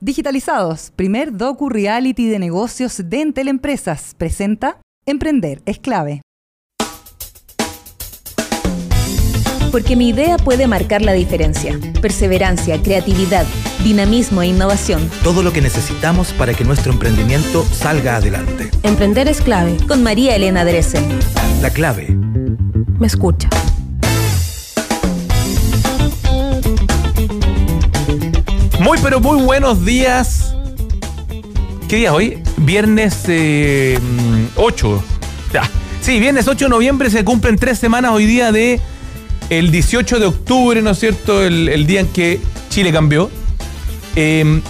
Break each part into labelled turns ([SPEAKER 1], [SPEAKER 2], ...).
[SPEAKER 1] Digitalizados, primer docu reality de negocios de Entel Empresas, presenta Emprender es clave.
[SPEAKER 2] Porque mi idea puede marcar la diferencia. Perseverancia, creatividad, dinamismo e innovación.
[SPEAKER 3] Todo lo que necesitamos para que nuestro emprendimiento salga adelante.
[SPEAKER 2] Emprender es clave. Con María Elena Dresen.
[SPEAKER 3] La clave.
[SPEAKER 2] Me escucha.
[SPEAKER 4] Muy, pero muy buenos días. ¿Qué día es hoy? Viernes eh, 8. Ya. Sí, viernes 8 de noviembre se cumplen tres semanas hoy día de el 18 de octubre, ¿no es cierto? El, día en que Chile cambió. Eh,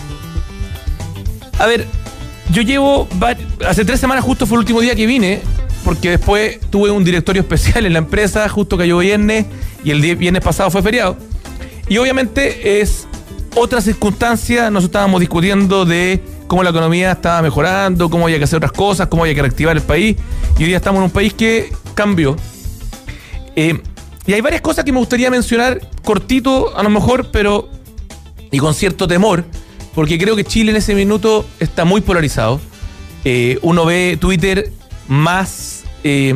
[SPEAKER 4] a ver, yo llevo. Hace tres semanas justo fue el último día que vine, porque después tuve un directorio especial en la empresa, justo cayó viernes, y el viernes pasado fue feriado. Y obviamente es otra circunstancia, nos estábamos discutiendo de cómo la economía estaba mejorando, cómo había que hacer otras cosas, cómo había que reactivar el país. Y hoy día estamos en un país que cambió. Eh, y hay varias cosas que me gustaría mencionar cortito, a lo mejor, pero. y con cierto temor, porque creo que Chile en ese minuto está muy polarizado. Eh, uno ve Twitter más. Eh,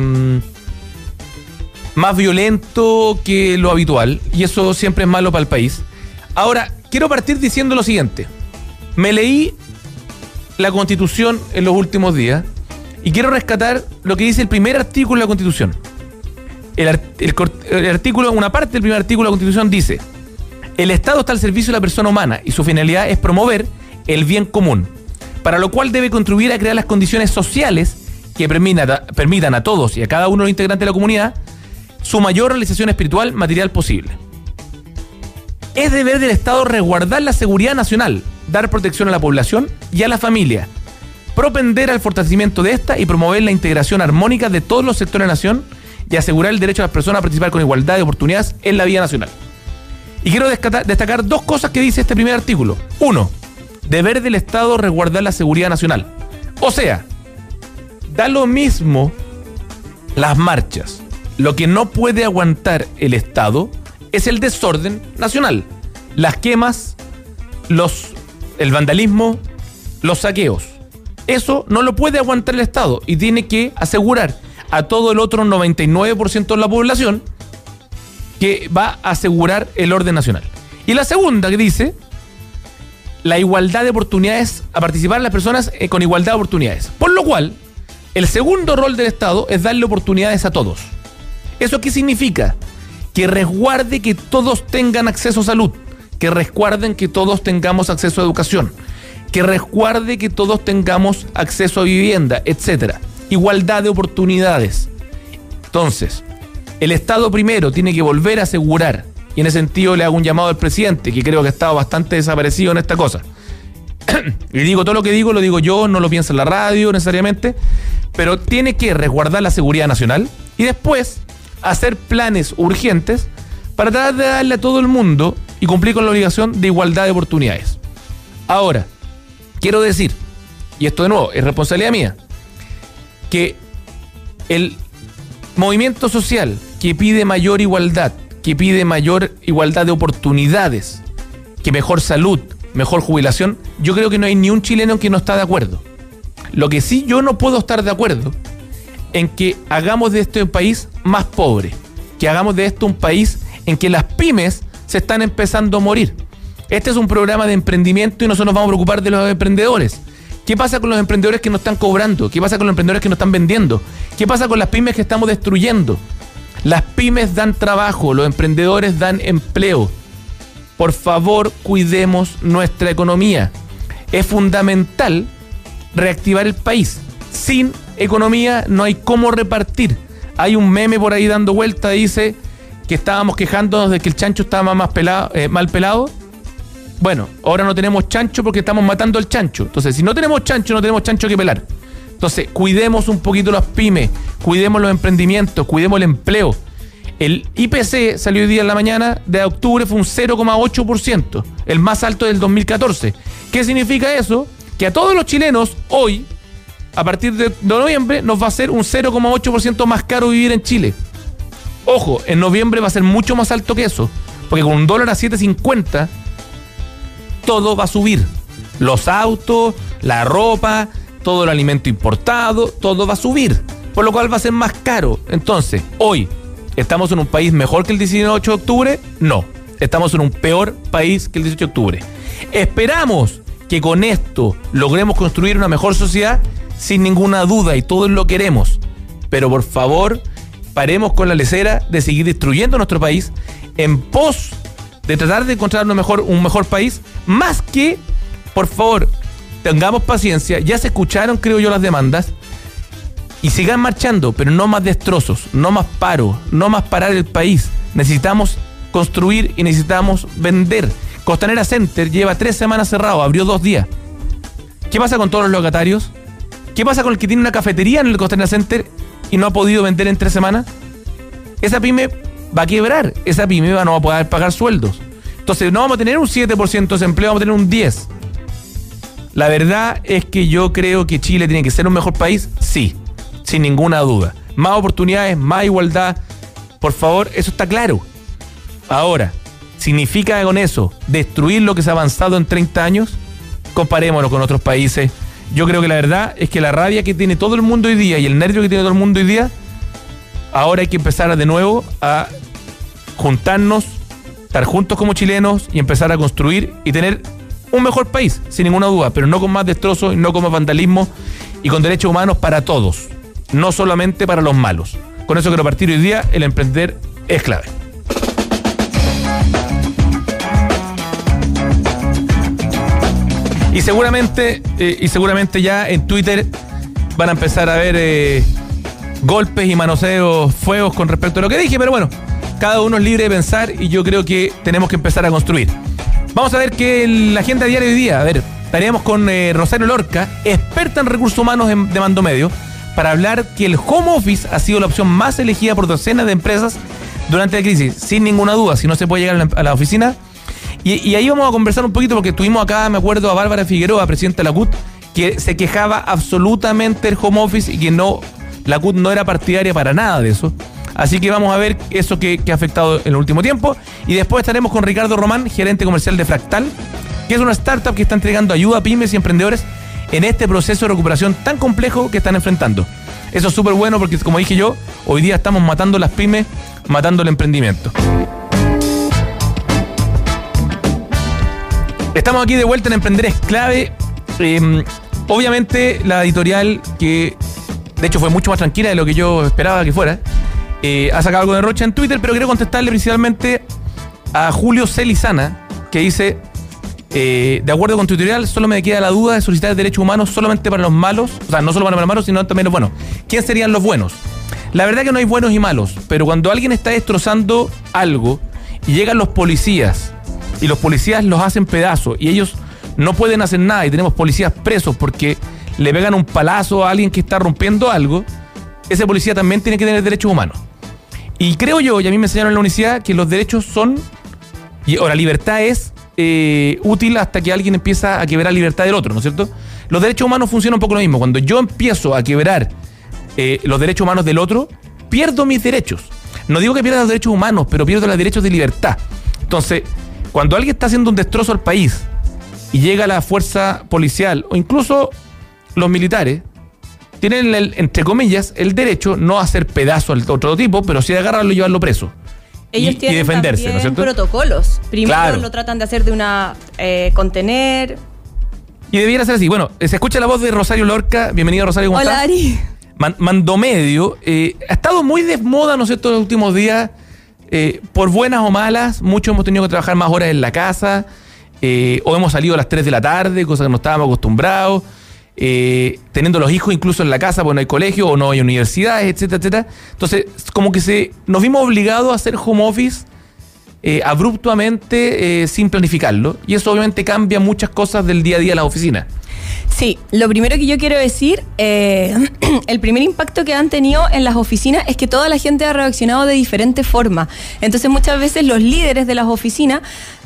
[SPEAKER 4] más violento que lo habitual, y eso siempre es malo para el país. Ahora, quiero partir diciendo lo siguiente. Me leí la constitución en los últimos días y quiero rescatar lo que dice el primer artículo de la constitución. El, artículo, una parte del primer artículo de la constitución dice, el Estado está al servicio de la persona humana y su finalidad es promover el bien común, para lo cual debe contribuir a crear las condiciones sociales que permitan a todos y a cada uno de los integrantes de la comunidad su mayor realización espiritual material posible. Es deber del Estado resguardar la seguridad nacional, dar protección a la población y a la familia, propender al fortalecimiento de esta y promover la integración armónica de todos los sectores de la nación y asegurar el derecho a las personas a participar con igualdad de oportunidades en la vida nacional. Y quiero destacar dos cosas que dice este primer artículo. Uno, deber del Estado resguardar la seguridad nacional. O sea, da lo mismo las marchas. Lo que no puede aguantar el Estado es el desorden nacional. Las quemas, los, el vandalismo, los saqueos. Eso no lo puede aguantar el Estado y tiene que asegurar a todo el otro 99% de la población que va a asegurar el orden nacional. Y la segunda que dice la igualdad de oportunidades, a participar las personas eh, con igualdad de oportunidades. Por lo cual, el segundo rol del Estado es darle oportunidades a todos. ¿Eso qué significa? Que resguarde que todos tengan acceso a salud, que resguarden que todos tengamos acceso a educación, que resguarde que todos tengamos acceso a vivienda, etcétera. Igualdad de oportunidades. Entonces, el Estado primero tiene que volver a asegurar, y en ese sentido le hago un llamado al presidente, que creo que ha estado bastante desaparecido en esta cosa. y digo todo lo que digo, lo digo yo, no lo piensa en la radio necesariamente, pero tiene que resguardar la seguridad nacional y después hacer planes urgentes para tratar de darle a todo el mundo y cumplir con la obligación de igualdad de oportunidades. Ahora, quiero decir, y esto de nuevo es responsabilidad mía, que el movimiento social que pide mayor igualdad, que pide mayor igualdad de oportunidades, que mejor salud, mejor jubilación, yo creo que no hay ni un chileno que no está de acuerdo. Lo que sí yo no puedo estar de acuerdo en que hagamos de esto un país más pobre, que hagamos de esto un país en que las pymes se están empezando a morir. Este es un programa de emprendimiento y nosotros nos vamos a preocupar de los emprendedores. ¿Qué pasa con los emprendedores que no están cobrando? ¿Qué pasa con los emprendedores que no están vendiendo? ¿Qué pasa con las pymes que estamos destruyendo? Las pymes dan trabajo, los emprendedores dan empleo. Por favor, cuidemos nuestra economía. Es fundamental reactivar el país. Sin economía no hay cómo repartir. Hay un meme por ahí dando vuelta, dice que estábamos quejándonos de que el chancho estaba más pelado, eh, mal pelado. Bueno, ahora no tenemos chancho porque estamos matando al chancho. Entonces, si no tenemos chancho, no tenemos chancho que pelar. Entonces, cuidemos un poquito las pymes, cuidemos los emprendimientos, cuidemos el empleo. El IPC salió hoy día en la mañana de octubre, fue un 0,8%, el más alto del 2014. ¿Qué significa eso? Que a todos los chilenos hoy, a partir de noviembre, nos va a ser un 0,8% más caro vivir en Chile. Ojo, en noviembre va a ser mucho más alto que eso, porque con un dólar a 7.50 todo va a subir. Los autos, la ropa, todo el alimento importado, todo va a subir, por lo cual va a ser más caro. Entonces, hoy, ¿estamos en un país mejor que el 18 de octubre? No, estamos en un peor país que el 18 de octubre. Esperamos que con esto logremos construir una mejor sociedad sin ninguna duda y todos lo queremos. Pero por favor, paremos con la lecera de seguir destruyendo nuestro país en pos de tratar de encontrar un mejor, un mejor país, más que, por favor, tengamos paciencia, ya se escucharon, creo yo, las demandas, y sigan marchando, pero no más destrozos, no más paro, no más parar el país. Necesitamos construir y necesitamos vender. Costanera Center lleva tres semanas cerrado, abrió dos días. ¿Qué pasa con todos los locatarios? ¿Qué pasa con el que tiene una cafetería en el Costanera Center y no ha podido vender en tres semanas? Esa pyme va a quebrar, esa pyme no va a poder pagar sueldos. Entonces no vamos a tener un 7% de desempleo, vamos a tener un 10%. La verdad es que yo creo que Chile tiene que ser un mejor país, sí, sin ninguna duda. Más oportunidades, más igualdad. Por favor, eso está claro. Ahora, ¿significa con eso destruir lo que se ha avanzado en 30 años? Comparémonos con otros países. Yo creo que la verdad es que la rabia que tiene todo el mundo hoy día y el nervio que tiene todo el mundo hoy día, ahora hay que empezar de nuevo a juntarnos, estar juntos como chilenos y empezar a construir y tener un mejor país, sin ninguna duda, pero no con más destrozos, no con más vandalismo y con derechos humanos para todos, no solamente para los malos. Con eso quiero partir hoy día, el emprender es clave. Y seguramente, eh, y seguramente ya en Twitter van a empezar a ver eh, golpes y manoseos, fuegos con respecto a lo que dije, pero bueno, cada uno es libre de pensar y yo creo que tenemos que empezar a construir. Vamos a ver que la agenda diaria de hoy día, a ver, estaríamos con eh, Rosario Lorca, experta en recursos humanos de mando medio, para hablar que el home office ha sido la opción más elegida por docenas de empresas durante la crisis, sin ninguna duda, si no se puede llegar a la oficina, y, ahí vamos a conversar un poquito porque tuvimos acá, me acuerdo, a Bárbara Figueroa, presidenta de la CUT, que se quejaba absolutamente del home office y que no, la CUT no era partidaria para nada de eso. Así que vamos a ver eso que, ha afectado en el último tiempo. Y después estaremos con Ricardo Román, gerente comercial de Fractal, que es una startup que está entregando ayuda a pymes y emprendedores en este proceso de recuperación tan complejo que están enfrentando. Eso es súper bueno porque, como dije yo, hoy día estamos matando las pymes, matando el emprendimiento. Estamos aquí de vuelta en Emprender es clave. Em, obviamente la editorial, que de hecho fue mucho más tranquila de lo que yo esperaba que fuera, eh, ha sacado algo de rocha en Twitter, pero quiero contestarle principalmente a Julio Celizana, que dice, eh, de acuerdo con tu editorial, solo me queda la duda de solicitar derechos humanos solamente para los malos, o sea, no solo para los malos, sino también los buenos. ¿Quién serían los buenos? La verdad que no hay buenos y malos, pero cuando alguien está destrozando algo y llegan los policías y los policías los hacen pedazos y ellos no pueden hacer nada y tenemos policías presos porque le pegan un palazo a alguien que está rompiendo algo, ese policía también tiene que tener derechos humanos. Y creo yo, y a mí me enseñaron en la universidad, que los derechos son, y, la libertad es eh, útil hasta que alguien empieza a quebrar la libertad del otro, ¿no es cierto? Los derechos humanos funcionan un poco lo mismo. Cuando yo empiezo a quebrar eh, los derechos humanos del otro, pierdo mis derechos. No digo que pierda los derechos humanos, pero pierdo los derechos de libertad. Entonces, cuando alguien está haciendo un destrozo al país y llega la fuerza policial o incluso los militares, tienen, el, entre comillas, el derecho no a hacer pedazo al otro tipo, pero sí de agarrarlo y llevarlo preso.
[SPEAKER 2] Ellos tienen defenderse, ¿no es cierto? protocolos. Primero lo tratan de hacer de una eh, contener.
[SPEAKER 4] Y debiera ser así. Bueno, se escucha la voz de Rosario Lorca. Bienvenido, Rosario.
[SPEAKER 2] ¿cómo Hola, Ari.
[SPEAKER 4] Mando Medio. Eh, ha estado muy de moda, ¿no es cierto?, los últimos días eh, por buenas o malas, muchos hemos tenido que trabajar más horas en la casa, eh, o hemos salido a las 3 de la tarde, cosa que no estábamos acostumbrados, eh, teniendo los hijos incluso en la casa porque no hay colegio o no hay universidades, etcétera, etcétera. Entonces, como que se, nos vimos obligados a hacer home office abruptamente sin planificarlo, y eso obviamente cambia muchas cosas del día a día en la oficina.
[SPEAKER 2] Sí, lo primero que yo quiero decir, eh, el primer impacto que han tenido en las oficinas es que toda la gente ha reaccionado de diferente forma. Entonces muchas veces los líderes de las oficinas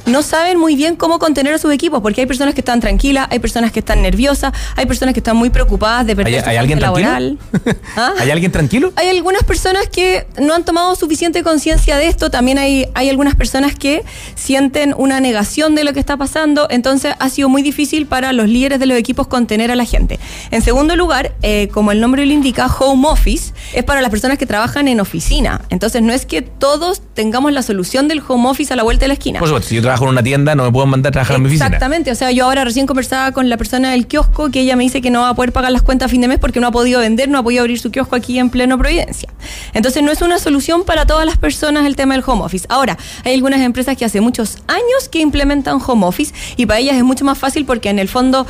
[SPEAKER 5] no saben muy bien cómo contener a sus equipos, porque hay personas que están tranquilas, hay personas que están nerviosas, hay personas que están muy preocupadas de perder
[SPEAKER 4] ¿Hay,
[SPEAKER 5] su
[SPEAKER 4] hay alguien tranquilo?
[SPEAKER 5] ¿Ah?
[SPEAKER 4] ¿Hay alguien tranquilo?
[SPEAKER 5] Hay algunas personas que no han tomado suficiente conciencia de esto, también hay, hay algunas personas que sienten una negación de lo que está pasando, entonces ha sido muy difícil para los líderes de los equipos contener a la gente. En segundo lugar, eh, como el nombre lo indica, home office es para las personas que trabajan en oficina, entonces no es que todos tengamos la solución del home office a la vuelta de la esquina.
[SPEAKER 4] Por supuesto, si yo trabajo en una tienda, no me puedo mandar a trabajar en mi oficina.
[SPEAKER 5] Exactamente, o sea, yo ahora recién conversaba con la persona del kiosco que ella me dice que no va a poder pagar las cuentas a fin de mes porque no ha podido vender, no ha podido abrir su kiosco aquí en pleno Providencia. Entonces no es una solución para todas las personas el tema del home office. Ahora, hay algunas empresas que hace muchos años que implementan home office y para ellas es mucho más fácil porque en el fondo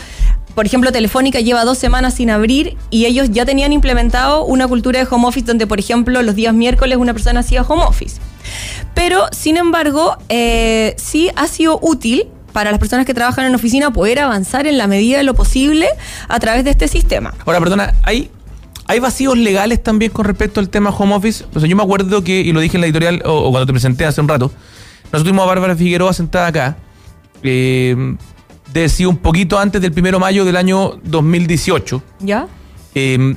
[SPEAKER 5] por ejemplo, Telefónica lleva dos semanas sin abrir y ellos ya tenían implementado una cultura de home office donde, por ejemplo, los días miércoles una persona hacía home office. Pero, sin embargo, eh, sí ha sido útil para las personas que trabajan en oficina poder avanzar en la medida de lo posible a través de este sistema.
[SPEAKER 4] Ahora, perdona, ¿hay, ¿hay vacíos legales también con respecto al tema home office? O sea, yo me acuerdo que, y lo dije en la editorial o, o cuando te presenté hace un rato, nosotros tuvimos a Bárbara Figueroa sentada acá, eh, de sí, un poquito antes del primero de mayo del año 2018.
[SPEAKER 5] ¿Ya?
[SPEAKER 4] Eh,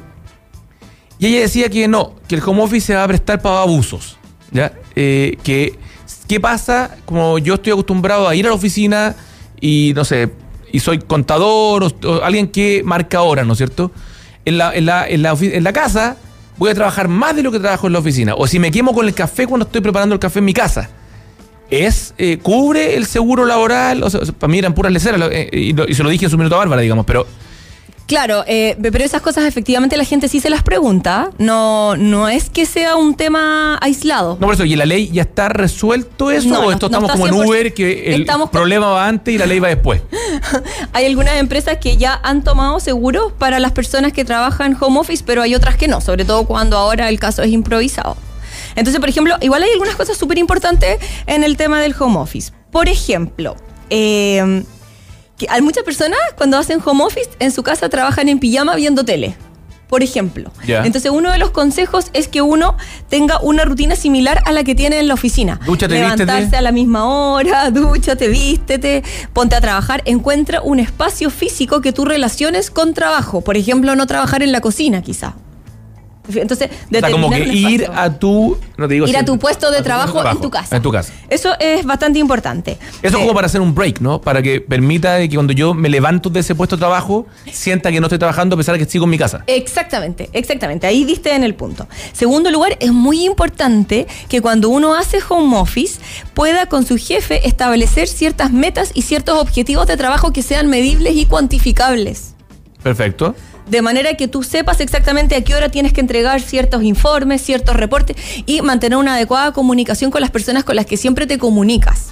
[SPEAKER 4] y ella decía que no, que el home office se va a prestar para abusos. ¿ya? Eh, que, ¿Qué pasa? Como yo estoy acostumbrado a ir a la oficina y, no sé, y soy contador o, o alguien que marca horas, ¿no es cierto? En la, en, la, en, la en la casa voy a trabajar más de lo que trabajo en la oficina. O si me quemo con el café cuando estoy preparando el café en mi casa. ¿Es, eh, ¿Cubre el seguro laboral? O sea, para mí eran puras leceras eh, y, lo- y se lo dije en su minuto a Bárbara, digamos, pero...
[SPEAKER 5] Claro, eh, pero esas cosas efectivamente la gente sí se las pregunta. No, no es que sea un tema aislado.
[SPEAKER 4] No, por eso, ¿y la ley ya está resuelto eso?
[SPEAKER 5] No,
[SPEAKER 4] ¿O
[SPEAKER 5] no-
[SPEAKER 4] esto
[SPEAKER 5] no
[SPEAKER 4] estamos
[SPEAKER 5] está
[SPEAKER 4] como en
[SPEAKER 5] 100%.
[SPEAKER 4] Uber, que el
[SPEAKER 5] Estamos con-
[SPEAKER 4] problema va antes y la ley va después?
[SPEAKER 5] Hay algunas empresas que ya han tomado seguros para las personas que trabajan home office, pero hay otras que no, sobre todo cuando ahora el caso es improvisado. Entonces, por ejemplo, igual hay algunas cosas súper importantes en el tema del home office. Por ejemplo, eh, que hay muchas personas cuando hacen home office en su casa trabajan en pijama viendo tele. Por ejemplo. Entonces, uno de los consejos es que uno tenga una rutina similar a la que tiene en la oficina.
[SPEAKER 4] Dúchate,
[SPEAKER 5] Levantarse
[SPEAKER 4] vístete.
[SPEAKER 5] a la misma hora, dúchate, vístete, ponte a trabajar, encuentra un espacio físico que tú relaciones con trabajo. Por ejemplo, no trabajar en la cocina, quizá. Entonces,
[SPEAKER 4] O sea, como que ir a tu... No te digo
[SPEAKER 5] Ir a tu puesto de
[SPEAKER 4] tu
[SPEAKER 5] trabajo en tu casa.
[SPEAKER 4] En tu casa.
[SPEAKER 5] Eso es bastante importante.
[SPEAKER 4] Eso es
[SPEAKER 5] Eh,
[SPEAKER 4] como para hacer un break, ¿no? Para que permita que cuando yo me levanto de ese puesto de trabajo, sienta que no estoy trabajando a pesar de que sigo en mi casa.
[SPEAKER 5] Exactamente, exactamente. Ahí diste en el punto. Segundo lugar, es muy importante que cuando uno hace home office pueda con su jefe establecer ciertas metas y ciertos objetivos de trabajo que sean medibles y cuantificables.
[SPEAKER 4] Perfecto.
[SPEAKER 5] De manera que tú sepas exactamente a qué hora tienes que entregar ciertos informes, ciertos reportes y mantener una adecuada comunicación con las personas con las que siempre te comunicas.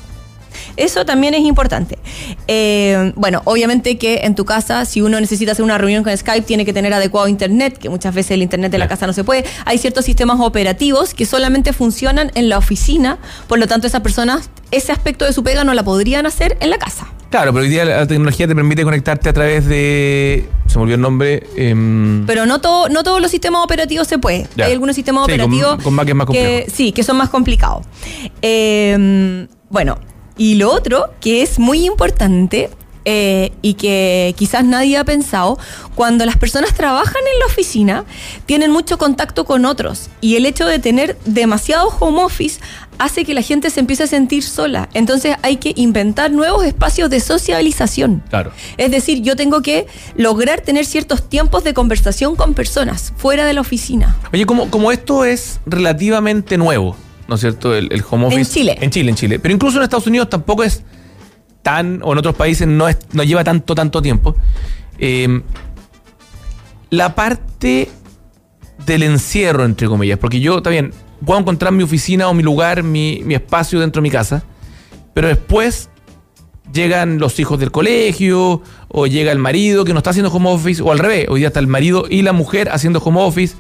[SPEAKER 5] Eso también es importante. Eh, bueno, obviamente que en tu casa, si uno necesita hacer una reunión con Skype, tiene que tener adecuado internet, que muchas veces el internet de la casa no se puede. Hay ciertos sistemas operativos que solamente funcionan en la oficina, por lo tanto esas personas, ese aspecto de su pega no la podrían hacer en la casa.
[SPEAKER 4] Claro, pero hoy día la tecnología te permite conectarte a través de... Se me olvidó el nombre. em,
[SPEAKER 5] Pero no, todo, no todos los sistemas operativos se puede.
[SPEAKER 4] Ya.
[SPEAKER 5] Hay algunos sistemas
[SPEAKER 4] Sí,
[SPEAKER 5] operativos
[SPEAKER 4] con Mac es más
[SPEAKER 5] que,
[SPEAKER 4] complejo.
[SPEAKER 5] sí, que son más complicados. Eh, bueno, y lo otro que es muy importante eh, y que quizás nadie ha pensado, cuando las personas trabajan en la oficina, tienen mucho contacto con otros y el hecho de tener demasiado home office hace que la gente se empiece a sentir sola. Entonces hay que inventar nuevos espacios de socialización.
[SPEAKER 4] Claro.
[SPEAKER 5] Es decir, yo tengo que lograr tener ciertos tiempos de conversación con personas fuera de la oficina.
[SPEAKER 4] Oye, como, como esto es relativamente nuevo, ¿no es cierto? El, el home office.
[SPEAKER 5] En Chile.
[SPEAKER 4] En Chile, en Chile. Pero incluso en Estados Unidos tampoco es tan, o en otros países no, es, no lleva tanto, tanto tiempo. Eh, la parte del encierro, entre comillas, porque yo también puedo encontrar mi oficina o mi lugar, mi, mi espacio dentro de mi casa, pero después llegan los hijos del colegio o llega el marido que no está haciendo home office o al revés, hoy día está el marido y la mujer haciendo home office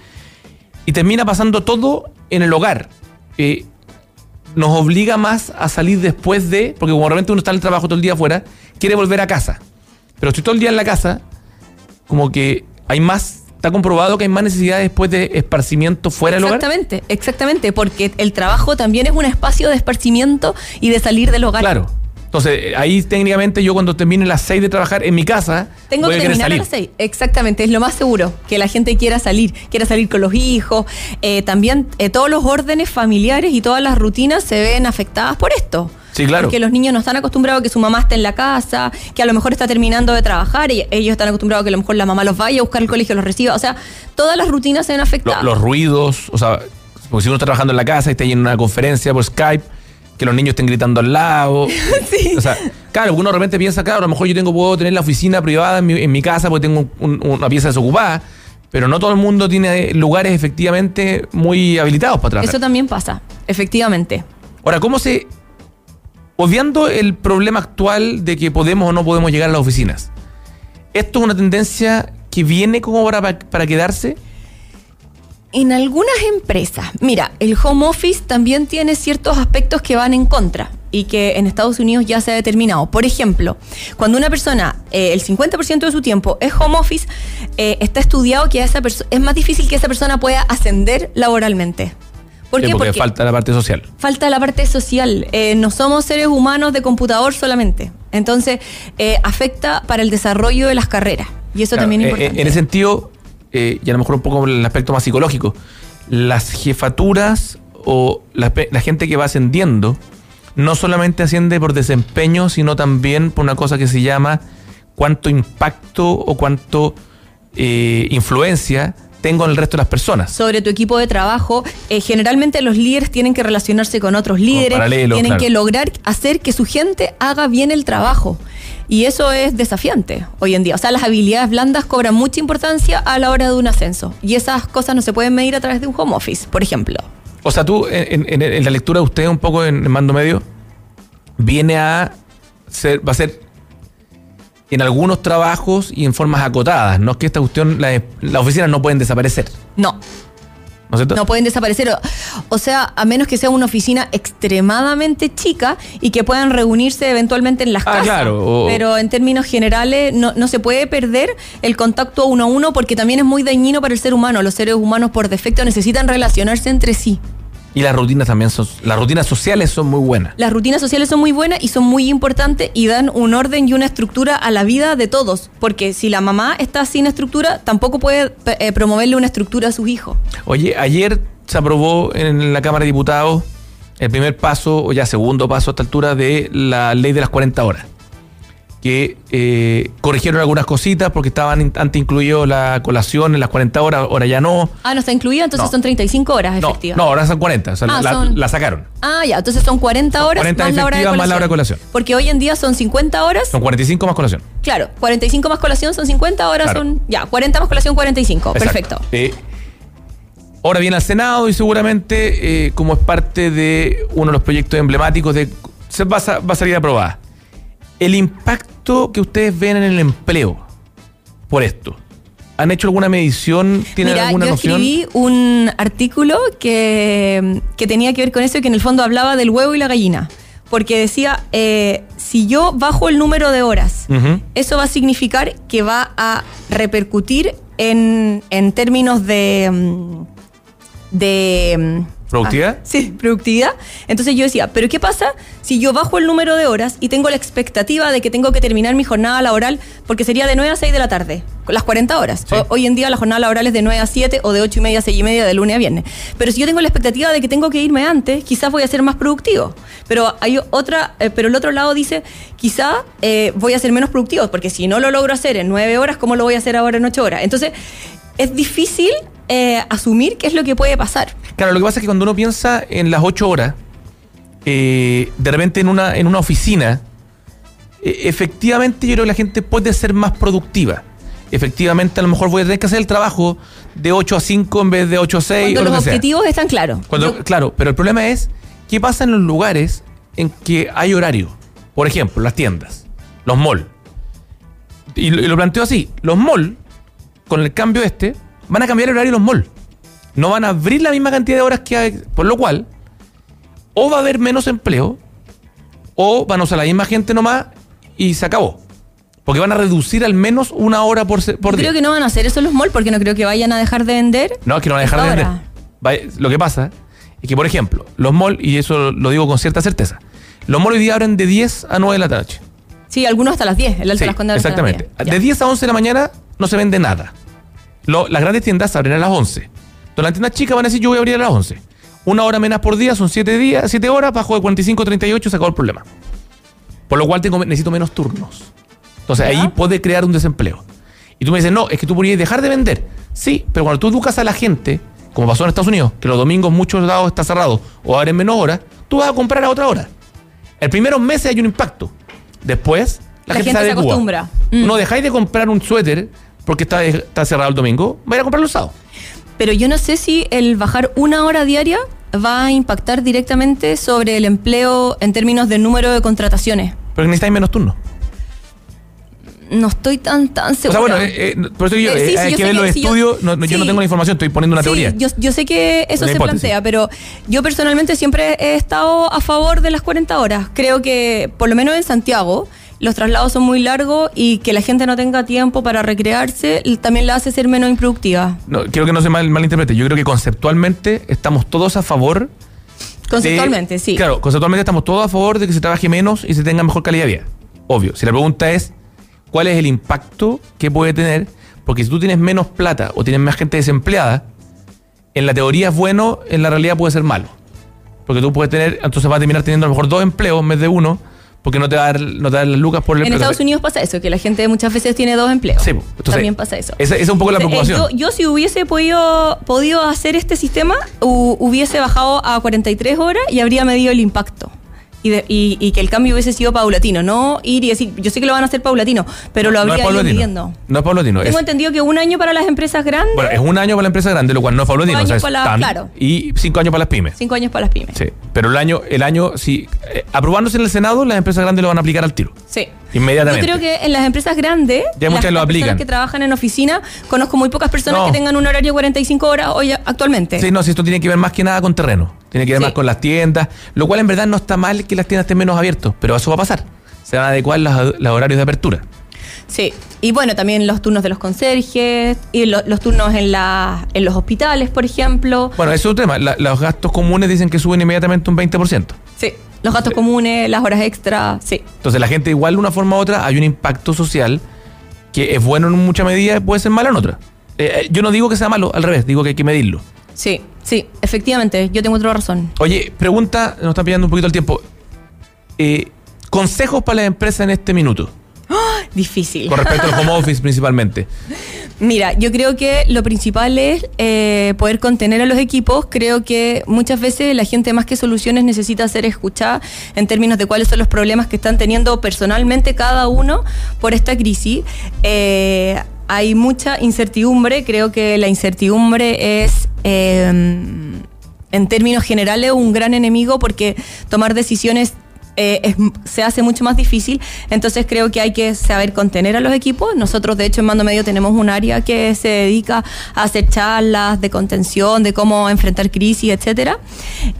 [SPEAKER 4] y termina pasando todo en el hogar. Eh, nos obliga más a salir después de, porque como realmente uno está en el trabajo todo el día afuera, quiere volver a casa. Pero estoy todo el día en la casa, como que hay más, está comprobado que hay más necesidad después de esparcimiento fuera del hogar.
[SPEAKER 5] Exactamente, exactamente, porque el trabajo también es un espacio de esparcimiento y de salir del hogar.
[SPEAKER 4] Claro. Entonces, ahí técnicamente yo cuando termine las 6 de trabajar en mi casa,
[SPEAKER 5] Tengo
[SPEAKER 4] voy
[SPEAKER 5] que terminar a
[SPEAKER 4] salir.
[SPEAKER 5] las seis. Exactamente, es lo más seguro que la gente quiera salir, quiera salir con los hijos. Eh, también eh, todos los órdenes familiares y todas las rutinas se ven afectadas por esto.
[SPEAKER 4] Sí, claro.
[SPEAKER 5] Porque los niños no están acostumbrados a que su mamá esté en la casa, que a lo mejor está terminando de trabajar y ellos están acostumbrados a que a lo mejor la mamá los vaya a buscar al colegio, los reciba. O sea, todas las rutinas se ven
[SPEAKER 4] Lo-
[SPEAKER 5] afectadas.
[SPEAKER 4] los ruidos, o sea, porque si uno está trabajando en la casa y está ahí en una conferencia por Skype, que los niños estén gritando al lado. O sea, claro, uno de repente piensa, claro, a lo mejor yo tengo, puedo tener la oficina privada en mi, en mi casa porque tengo un- una pieza desocupada, pero no todo el mundo tiene lugares efectivamente muy habilitados para trabajar.
[SPEAKER 5] Eso también pasa, efectivamente.
[SPEAKER 4] Ahora, ¿cómo se... Obviando el problema actual de que podemos o no podemos llegar a las oficinas, ¿esto es una tendencia que viene como para, para quedarse?
[SPEAKER 5] En algunas empresas, mira, el home office también tiene ciertos aspectos que van en contra y que en Estados Unidos ya se ha determinado. Por ejemplo, cuando una persona, eh, el 50% de su tiempo es home office, eh, está estudiado que esa es más difícil que esa persona pueda ascender laboralmente. ¿Por
[SPEAKER 4] Sí,
[SPEAKER 5] qué?
[SPEAKER 4] porque falta la parte social.
[SPEAKER 5] falta la parte social. Eh, no somos seres humanos de computador solamente. Entonces, eh, afecta para el desarrollo de las carreras. Y eso
[SPEAKER 4] Claro,
[SPEAKER 5] también es importante.
[SPEAKER 4] En ese sentido, eh, y a lo mejor un poco el aspecto más psicológico, las jefaturas o la, gente que va ascendiendo no solamente asciende por desempeño, sino también por una cosa que se llama cuánto impacto o cuánto eh, influencia tengo en el resto de las personas.
[SPEAKER 5] sobre tu equipo de trabajo. Eh, generalmente los líderes tienen que relacionarse con otros líderes, tienen
[SPEAKER 4] claro.
[SPEAKER 5] que lograr hacer que su gente haga bien el trabajo. Y eso es desafiante hoy en día. O sea, las habilidades blandas cobran mucha importancia a la hora de un ascenso. Y esas cosas no se pueden medir a través de un home office, por ejemplo.
[SPEAKER 4] O sea, tú, en, en- en la lectura de usted, un poco en, en mando medio, viene a ser, va a ser en algunos trabajos y en formas acotadas. No es que esta cuestión, la- las oficinas no pueden desaparecer.
[SPEAKER 5] No,
[SPEAKER 4] ¿No es cierto?
[SPEAKER 5] no pueden desaparecer. O, o sea, a menos que sea una oficina extremadamente chica y que puedan reunirse eventualmente en las
[SPEAKER 4] Ah,
[SPEAKER 5] casas.
[SPEAKER 4] claro, o-
[SPEAKER 5] Pero en términos generales no, no se puede perder el contacto uno a uno porque también es muy dañino para el ser humano. Los seres humanos por defecto necesitan relacionarse entre sí.
[SPEAKER 4] Y las rutinas también son, las rutinas sociales son muy buenas.
[SPEAKER 5] Las rutinas sociales son muy buenas y son muy importantes y dan un orden y una estructura a la vida de todos. Porque si la mamá está sin estructura, tampoco puede eh, promoverle una estructura a sus hijos.
[SPEAKER 4] Oye, ayer se aprobó en la Cámara de Diputados el primer paso, o ya segundo paso a esta altura, de la ley de las 40 horas. Que eh, corrigieron algunas cositas porque estaban antes incluido la colación en las 40 horas, ahora ya no.
[SPEAKER 5] Ah, no está incluida, entonces
[SPEAKER 4] No.
[SPEAKER 5] son 35 horas
[SPEAKER 4] No,
[SPEAKER 5] efectivas.
[SPEAKER 4] no, ahora son 40, o sea,
[SPEAKER 5] Ah,
[SPEAKER 4] la,
[SPEAKER 5] son-
[SPEAKER 4] la sacaron.
[SPEAKER 5] Ah, ya, entonces son 40 horas
[SPEAKER 4] 40
[SPEAKER 5] más la hora de colación.
[SPEAKER 4] más la hora de colación.
[SPEAKER 5] Porque hoy en día son 50 horas.
[SPEAKER 4] Son 45 más colación.
[SPEAKER 5] Claro, 45 más colación son 50, ahora
[SPEAKER 4] Claro.
[SPEAKER 5] son. Ya, 40 más colación, 45.
[SPEAKER 4] Exacto.
[SPEAKER 5] Perfecto.
[SPEAKER 4] Eh, ahora viene al Senado y seguramente, eh, como es parte de uno de los proyectos emblemáticos, de, se va a salir aprobada. El impacto que ustedes ven en el empleo por esto. ¿Han hecho alguna medición? ¿Tienen
[SPEAKER 5] Mira,
[SPEAKER 4] alguna
[SPEAKER 5] yo
[SPEAKER 4] noción?
[SPEAKER 5] escribí un artículo que, que tenía que ver con eso y que en el fondo hablaba del huevo y la gallina. Porque decía, eh, si yo bajo el número de horas, eso va a significar que va a repercutir en, en términos de... mm, de mm,
[SPEAKER 4] ¿Productividad?
[SPEAKER 5] ah, sí, productividad. Entonces yo decía, pero ¿qué pasa si yo bajo el número de horas y tengo la expectativa de que tengo que terminar mi jornada laboral porque sería de 9 a 6 de la tarde, con las 40 horas?
[SPEAKER 4] Sí.
[SPEAKER 5] Hoy en día la jornada laboral es de 9 a 7 o de 8 y media a 6 y media de lunes a viernes. Pero si yo tengo la expectativa de que tengo que irme antes, quizás voy a ser más productivo. Pero hay otra, eh, pero el otro lado dice, quizá eh, voy a ser menos productivo, porque si no lo logro hacer en 9 horas, ¿cómo lo voy a hacer ahora en 8 horas? Entonces, es difícil eh, asumir qué es lo que puede pasar.
[SPEAKER 4] Claro, lo que pasa es que cuando uno piensa en las ocho horas, eh, de repente en una, en una oficina, eh, efectivamente yo creo que la gente puede ser más productiva. Efectivamente, a lo mejor voy a tener que hacer el trabajo de 8 a 5 en vez de 8 a 6
[SPEAKER 5] Cuando
[SPEAKER 4] o lo
[SPEAKER 5] los
[SPEAKER 4] sea.
[SPEAKER 5] objetivos están claros.
[SPEAKER 4] Cuando-
[SPEAKER 5] Yo-
[SPEAKER 4] claro, pero el problema es qué pasa en los lugares en que hay horario. Por ejemplo, las tiendas, los malls. Y lo, y lo planteo así, los malls, con el cambio este, van a cambiar el horario de los malls. No van a abrir la misma cantidad de horas que hay, por lo cual, o va a haber menos empleo, o van a usar la misma gente nomás y se acabó. Porque van a reducir al menos una hora por, por día.
[SPEAKER 5] creo que no van a hacer eso los malls porque no creo que vayan a dejar de vender.
[SPEAKER 4] No, es que no van a dejar de vender. Va- Lo que pasa es que, por ejemplo, los malls, y eso lo digo con cierta certeza, Los malls hoy día abren de 10 a 9 de la noche.
[SPEAKER 5] Sí, algunos hasta las 10. El Alto
[SPEAKER 4] Sí,
[SPEAKER 5] Las Condes hasta las
[SPEAKER 4] exactamente.
[SPEAKER 5] 10. Ya.
[SPEAKER 4] De 10 a 11 de la mañana no se vende nada. Lo- las grandes tiendas abren a las 11. Entonces las tiendas chicas van a decir yo voy a abrir a las 11. Una hora menos por día, son 7 días, 7 horas, bajo de 45 a 38 se acabó el problema. Por lo cual tengo, necesito menos turnos. Entonces
[SPEAKER 5] ¿Ya?
[SPEAKER 4] ahí puede crear un desempleo. Y tú me dices, no, es que tú podrías dejar de vender. Sí, pero cuando tú educas a la gente, como pasó en Estados Unidos, que los domingos muchos lados está cerrado o abren menos horas, tú vas a comprar a otra hora. El primeros meses hay un impacto. Después, la,
[SPEAKER 5] La
[SPEAKER 4] gente,
[SPEAKER 5] gente se acostumbra.
[SPEAKER 4] Tú
[SPEAKER 5] Mm.
[SPEAKER 4] No dejáis de comprar un suéter porque está, está cerrado el domingo, va a ir a comprarlo el sábado.
[SPEAKER 5] Pero yo no sé si el bajar una hora diaria va a impactar directamente sobre el empleo en términos de número de contrataciones.
[SPEAKER 4] Porque necesitáis menos turnos.
[SPEAKER 5] No estoy tan, tan
[SPEAKER 4] O sea, bueno, eh, eh, por eso yo,
[SPEAKER 5] Eh, sí,
[SPEAKER 4] eh,
[SPEAKER 5] sí,
[SPEAKER 4] hay
[SPEAKER 5] yo
[SPEAKER 4] que ver los
[SPEAKER 5] yo-
[SPEAKER 4] estudios. no, yo no tengo la información, estoy poniendo una teoría.
[SPEAKER 5] Yo, yo sé que eso
[SPEAKER 4] Una
[SPEAKER 5] se
[SPEAKER 4] hipótesis.
[SPEAKER 5] plantea, pero yo personalmente siempre he estado a favor de las 40 horas. Creo que, por lo menos en Santiago, los traslados son muy largos y que la gente no tenga tiempo para recrearse también la hace ser menos improductiva.
[SPEAKER 4] No, quiero que no se mal, malinterprete. Yo creo que conceptualmente estamos todos a favor.
[SPEAKER 5] Conceptualmente,
[SPEAKER 4] de-
[SPEAKER 5] sí.
[SPEAKER 4] Claro, conceptualmente estamos todos a favor de que se trabaje menos y se tenga mejor calidad de vida. Obvio. Si la pregunta es, ¿cuál es el impacto que puede tener? Porque si tú tienes menos plata o tienes más gente desempleada, en la teoría es bueno, en la realidad puede ser malo. Porque tú puedes tener, entonces vas a terminar teniendo a lo mejor dos empleos en vez de uno, porque no te va a dar, no te va a dar las lucas por el
[SPEAKER 5] En
[SPEAKER 4] empleo.
[SPEAKER 5] Estados Unidos pasa eso, que la gente muchas veces tiene dos empleos.
[SPEAKER 4] Sí, pues, entonces,
[SPEAKER 5] También pasa eso.
[SPEAKER 4] Esa, esa es un poco la
[SPEAKER 5] Eh,
[SPEAKER 4] preocupación.
[SPEAKER 5] yo, yo si hubiese podido, podido hacer este sistema, hu- hubiese bajado a 43 horas y habría medido el impacto. Y, de- y- y que el cambio hubiese sido paulatino, no ir y decir, yo sé que lo van a hacer paulatino, pero lo
[SPEAKER 4] no
[SPEAKER 5] habría ido midiendo.
[SPEAKER 4] No es paulatino.
[SPEAKER 5] Tengo
[SPEAKER 4] es-
[SPEAKER 5] entendido que un año para las empresas grandes,
[SPEAKER 4] Bueno, es un año para la empresa grande, lo cual no es paulatino. O sea, es
[SPEAKER 5] la-
[SPEAKER 4] tan-
[SPEAKER 5] claro.
[SPEAKER 4] Y cinco años para las pymes.
[SPEAKER 5] cinco años para las pymes.
[SPEAKER 4] Sí. Pero el año, el año, si eh, aprobándose en el Senado, las empresas grandes lo van a aplicar al tiro.
[SPEAKER 5] Sí.
[SPEAKER 4] Inmediatamente.
[SPEAKER 5] Yo creo que en las empresas grandes,
[SPEAKER 4] Ya
[SPEAKER 5] las,
[SPEAKER 4] muchas lo
[SPEAKER 5] las
[SPEAKER 4] aplican.
[SPEAKER 5] personas que trabajan en oficina, conozco muy pocas personas
[SPEAKER 4] No.
[SPEAKER 5] que tengan un horario de 45 horas hoy actualmente.
[SPEAKER 4] Sí, no, si esto tiene que ver más que nada con terreno. Tiene que ver
[SPEAKER 5] Sí.
[SPEAKER 4] más con las tiendas, lo cual en verdad no está mal que las tiendas estén menos abiertas, pero eso va a pasar. Se van a adecuar los, los horarios de apertura.
[SPEAKER 5] Sí, y bueno, también los turnos de los conserjes, y lo- los turnos en, la, en los hospitales, por ejemplo.
[SPEAKER 4] Bueno, eso es otro tema. La- los gastos comunes dicen que suben inmediatamente un 20%.
[SPEAKER 5] Sí, los gastos comunes, las horas extra, sí.
[SPEAKER 4] Entonces la gente igual de una forma u otra hay un impacto social que es bueno en mucha medida y puede ser malo en otra. Eh, eh, yo no digo que sea malo, al revés, digo que hay que medirlo.
[SPEAKER 5] Sí, sí, efectivamente, yo tengo otra razón.
[SPEAKER 4] Oye, pregunta, nos está pillando un poquito el tiempo. Eh, consejos para las empresas en este minuto,
[SPEAKER 5] Difícil.
[SPEAKER 4] con respecto al home office principalmente.
[SPEAKER 5] Mira, yo creo que lo principal es eh, poder contener a los equipos. Creo que muchas veces la gente más que soluciones necesita ser escuchada en términos de cuáles son los problemas que están teniendo personalmente cada uno por esta crisis. Eh, hay mucha incertidumbre. Creo que la incertidumbre es... eh, en términos generales, un gran enemigo porque tomar decisiones eh, se hace mucho más difícil. Entonces creo que hay que saber contener a los equipos. Nosotros, de hecho, en Mando Medio tenemos un área que se dedica a hacer charlas de contención, de cómo enfrentar crisis, etcétera.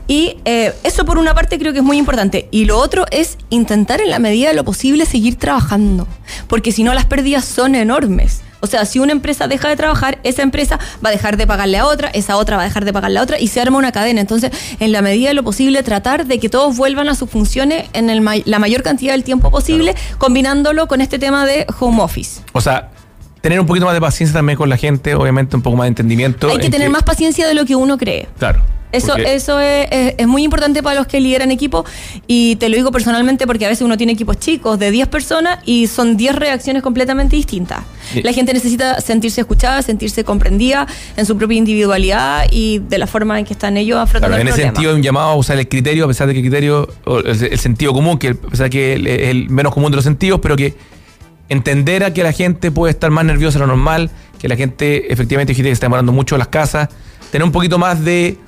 [SPEAKER 5] Y eh, eso por una parte creo que es muy importante. Y lo otro es intentar en la medida de lo posible seguir trabajando. Porque si no, las pérdidas son enormes. O sea, si una empresa deja de trabajar, esa empresa va a dejar de pagarle a otra, esa otra va a dejar de pagarle a otra y se arma una cadena. Entonces, en la medida de lo posible, tratar de que todos vuelvan a sus funciones en el may- la mayor cantidad del tiempo posible, combinándolo con este tema de home office.
[SPEAKER 4] O sea, tener un poquito más de paciencia también con la gente, obviamente un poco más de entendimiento.
[SPEAKER 5] Hay que
[SPEAKER 4] en
[SPEAKER 5] tener más paciencia de lo que uno cree.
[SPEAKER 4] Claro.
[SPEAKER 5] Eso,
[SPEAKER 4] porque-
[SPEAKER 5] eso es, es- es muy importante para los que lideran equipos y te lo digo personalmente porque a veces uno tiene equipos chicos de 10 personas y son 10 reacciones completamente distintas.
[SPEAKER 4] Sí.
[SPEAKER 5] La gente necesita sentirse escuchada, sentirse comprendida en su propia individualidad y de la forma en que están ellos afrontando
[SPEAKER 4] Claro, en
[SPEAKER 5] el
[SPEAKER 4] ese
[SPEAKER 5] problema.
[SPEAKER 4] sentido, un llamado a usar el criterio, a pesar de que el criterio, o el, el sentido común, que a pesar de que el- es el menos común de los sentidos, pero que entender a que la gente puede estar más nerviosa de lo normal, que la gente efectivamente gente que está demorando mucho las casas, tener un poquito más de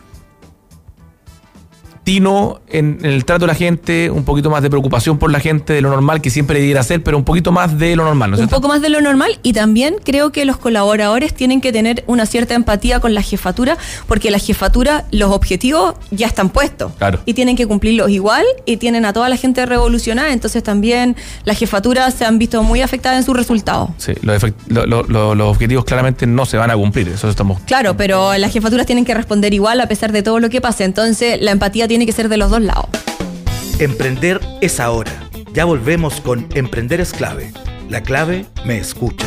[SPEAKER 4] tino en, en el trato de la gente, un poquito más de preocupación por la gente de lo normal que siempre debiera ser, pero un poquito más de lo normal, ¿no es
[SPEAKER 5] un
[SPEAKER 4] cierto?
[SPEAKER 5] poco más de lo normal y también creo que los colaboradores tienen que tener una cierta empatía con la jefatura porque la jefatura, los objetivos ya están puestos
[SPEAKER 4] Claro.
[SPEAKER 5] y tienen que cumplirlos igual y tienen a toda la gente revolucionada, entonces también las jefaturas se han visto muy afectadas en sus resultados.
[SPEAKER 4] Sí, los, lo- lo- los objetivos claramente no se van a cumplir, eso estamos
[SPEAKER 5] Claro, pero las jefaturas tienen que responder igual a pesar de todo lo que pase, entonces la empatía tiene que ser de los dos lados.
[SPEAKER 3] Emprender es ahora. Ya volvemos con Emprender es clave. La clave me escucha.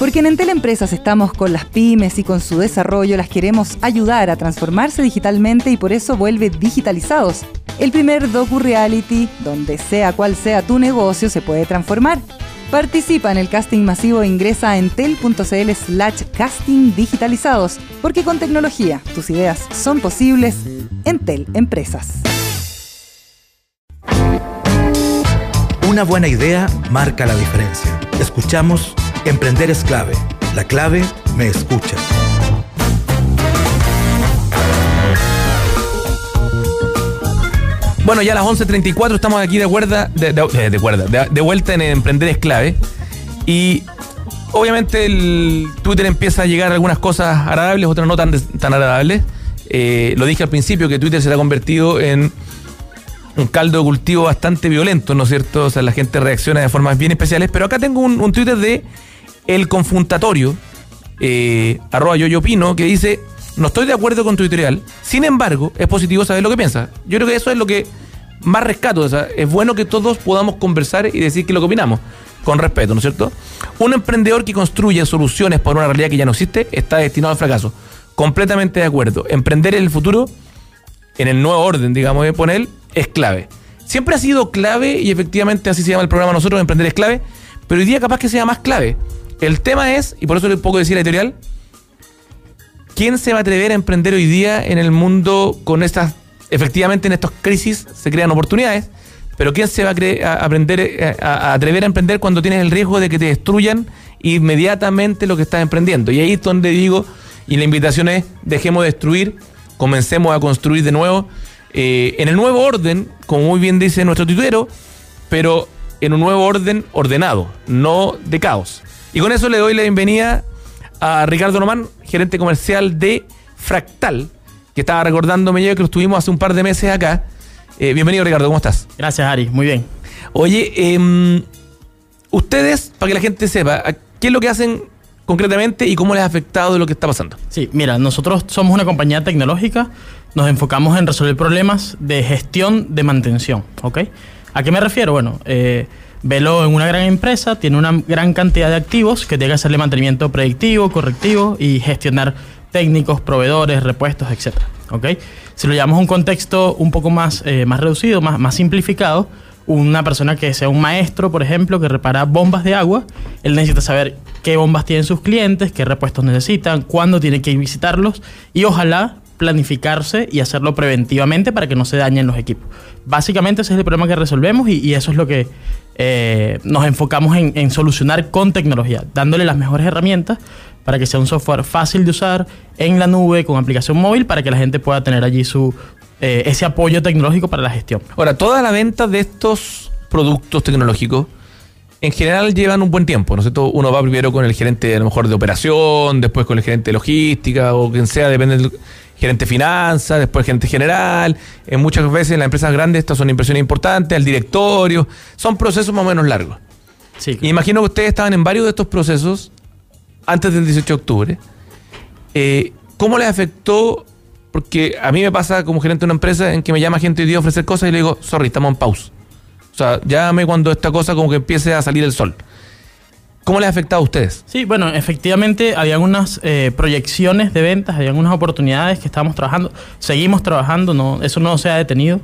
[SPEAKER 1] Porque en Entel Empresas estamos con las pymes y con su desarrollo las queremos ayudar a transformarse digitalmente y por eso vuelve Digitalizados, el primer docu-reality donde sea cual sea tu negocio se puede transformar. Participa en el casting masivo e ingresa a entel.cl slash casting digitalizados, porque con tecnología tus ideas son posibles. Entel Empresas.
[SPEAKER 3] Una buena idea marca la diferencia. Escuchamos Emprender es clave. La clave me escucha.
[SPEAKER 4] Bueno, ya a las 11.34 estamos aquí de, cuerda, de, de, cuerda, de, de vuelta en Emprender es clave. Y obviamente el Twitter empieza a llegar algunas cosas agradables, otras no tan, tan agradables. Eh, lo dije al principio que Twitter se ha convertido en un caldo de cultivo bastante violento, ¿no es cierto? O sea, la gente reacciona de formas bien especiales. Pero acá tengo un, un Twitter de El Confrontatorio, eh, arroba yo, yo opino, que dice, no estoy de acuerdo con tu editorial, sin embargo, es positivo saber lo que piensa. Yo creo que eso es lo que más rescato. Es bueno que todos podamos conversar y decir que lo que opinamos, con respeto, ¿no es cierto? Un emprendedor que construye soluciones para una realidad que ya no existe está destinado al fracaso. Completamente de acuerdo. Emprender en el futuro, en el nuevo orden, digamos, de poner, es clave. Siempre ha sido clave y efectivamente así se llama el programa nosotros, Emprender es clave, pero hoy día capaz que sea más clave. El tema es, y por eso le puedo decir la editorial, ¿quién se va a atrever a emprender hoy día en el mundo con estas, efectivamente en estas crisis se crean oportunidades, pero quién se va a, aprender, eh, a, a atrever a emprender cuando tienes el riesgo de que te destruyan inmediatamente lo que estás emprendiendo? Y ahí es donde digo, y la invitación es, dejemos de destruir, comencemos a construir de nuevo, eh, en el nuevo orden, como muy bien dice nuestro tituero, pero en un nuevo orden ordenado, no de caos. Y con eso le doy la bienvenida a Ricardo Román, gerente comercial de Fractal, que estaba recordándome yo que lo estuvimos hace un par de meses acá. Eh, bienvenido Ricardo, ¿cómo estás?
[SPEAKER 6] Gracias, Ari. Muy bien.
[SPEAKER 4] Oye, em, ustedes, para que la gente sepa, ¿qué es lo que hacen concretamente y cómo les ha afectado lo que está pasando?
[SPEAKER 6] Sí, mira, nosotros somos una compañía tecnológica, nos enfocamos en resolver problemas de gestión de mantención, ¿ok? ¿A qué me refiero? Bueno, eh, Velo en una gran empresa tiene una gran cantidad de activos que tiene que hacerle mantenimiento predictivo, correctivo y gestionar técnicos, proveedores, repuestos, etc. ¿ok? Si lo llevamos a un contexto un poco más, eh, más reducido, más, más simplificado, una persona que sea un maestro, por ejemplo, que repara bombas de agua, él necesita saber qué bombas tienen sus clientes, qué repuestos necesitan, cuándo tiene que ir visitarlos y ojalá planificarse y hacerlo preventivamente para que no se dañen los equipos. Básicamente ese es el problema que resolvemos y, y eso es lo que eh, nos enfocamos en, solucionar con tecnología, dándole las mejores herramientas para que sea un software fácil de usar en la nube con aplicación móvil para que la gente pueda tener allí su eh, ese apoyo tecnológico para la gestión.
[SPEAKER 4] Ahora, toda la venta de estos productos tecnológicos en general llevan un buen tiempo, ¿no es cierto? Uno va primero con el gerente a lo mejor de operación, después con el gerente de logística o quien sea, depende del gerente de finanzas, después gerente general. En muchas veces en las empresas grandes estas son impresiones importantes, el directorio, son procesos más o menos largos.
[SPEAKER 6] Sí,
[SPEAKER 4] Y imagino que ustedes estaban en varios de estos procesos antes del 18 de octubre. Eh, ¿Cómo les afectó? Porque a mí me pasa como gerente de una empresa en que me llama gente hoy día a ofrecer cosas y le digo, sorry, estamos en pausa. O sea, llámame cuando esta cosa como que empiece a salir el sol. ¿Cómo les ha afectado a ustedes?
[SPEAKER 6] Sí, bueno, efectivamente había unas eh, proyecciones de ventas, había unas oportunidades que estábamos trabajando, seguimos trabajando, no, eso no se ha detenido.